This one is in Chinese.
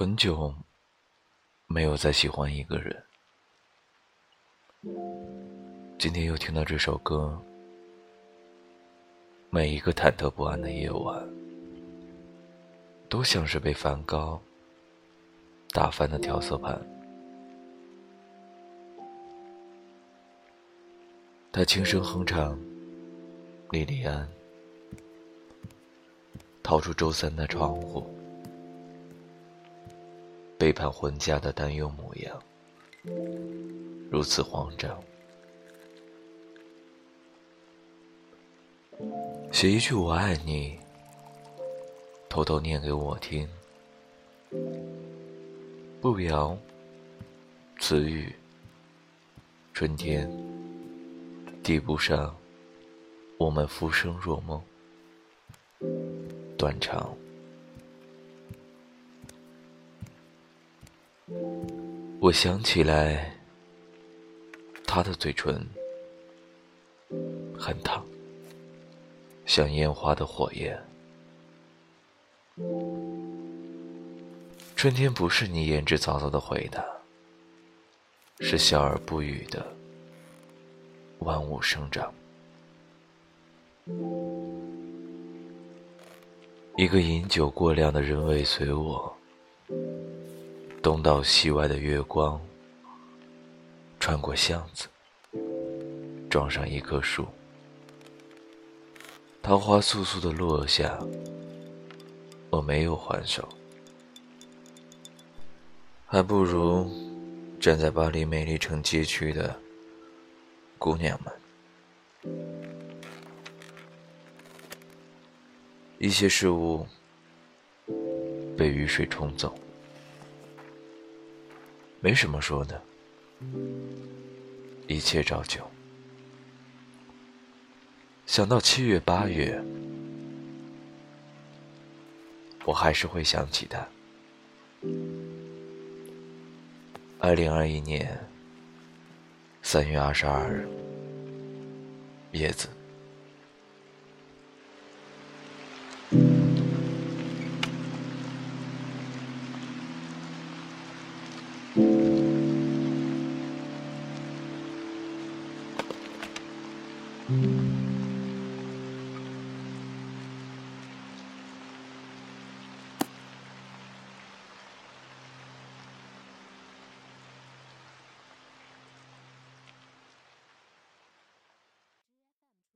很久没有再喜欢一个人，今天又听到这首歌，每一个忐忑不安的夜晚，都像是被梵高打翻的调色盘。他轻声哼唱《莉莉安》，逃出周三的窗户。背叛婚家的担忧模样，如此慌张。写一句“我爱你”，偷偷念给我听。不表词语，春天，地不上，我们浮生若梦，断肠。我想起来，他的嘴唇很烫，像烟花的火焰。春天不是你言之凿凿的回答，是笑而不语的万物生长。一个饮酒过量的人尾随我。东到西歪的月光，穿过巷子，撞上一棵树，桃花簌簌的落下。我没有还手，还不如站在巴黎美丽城街区的姑娘们。一些事物被雨水冲走。没什么说的，一切照旧。想到七月八月，我还是会想起他。二零二一年三月二十二日，叶子。Mm-hmm.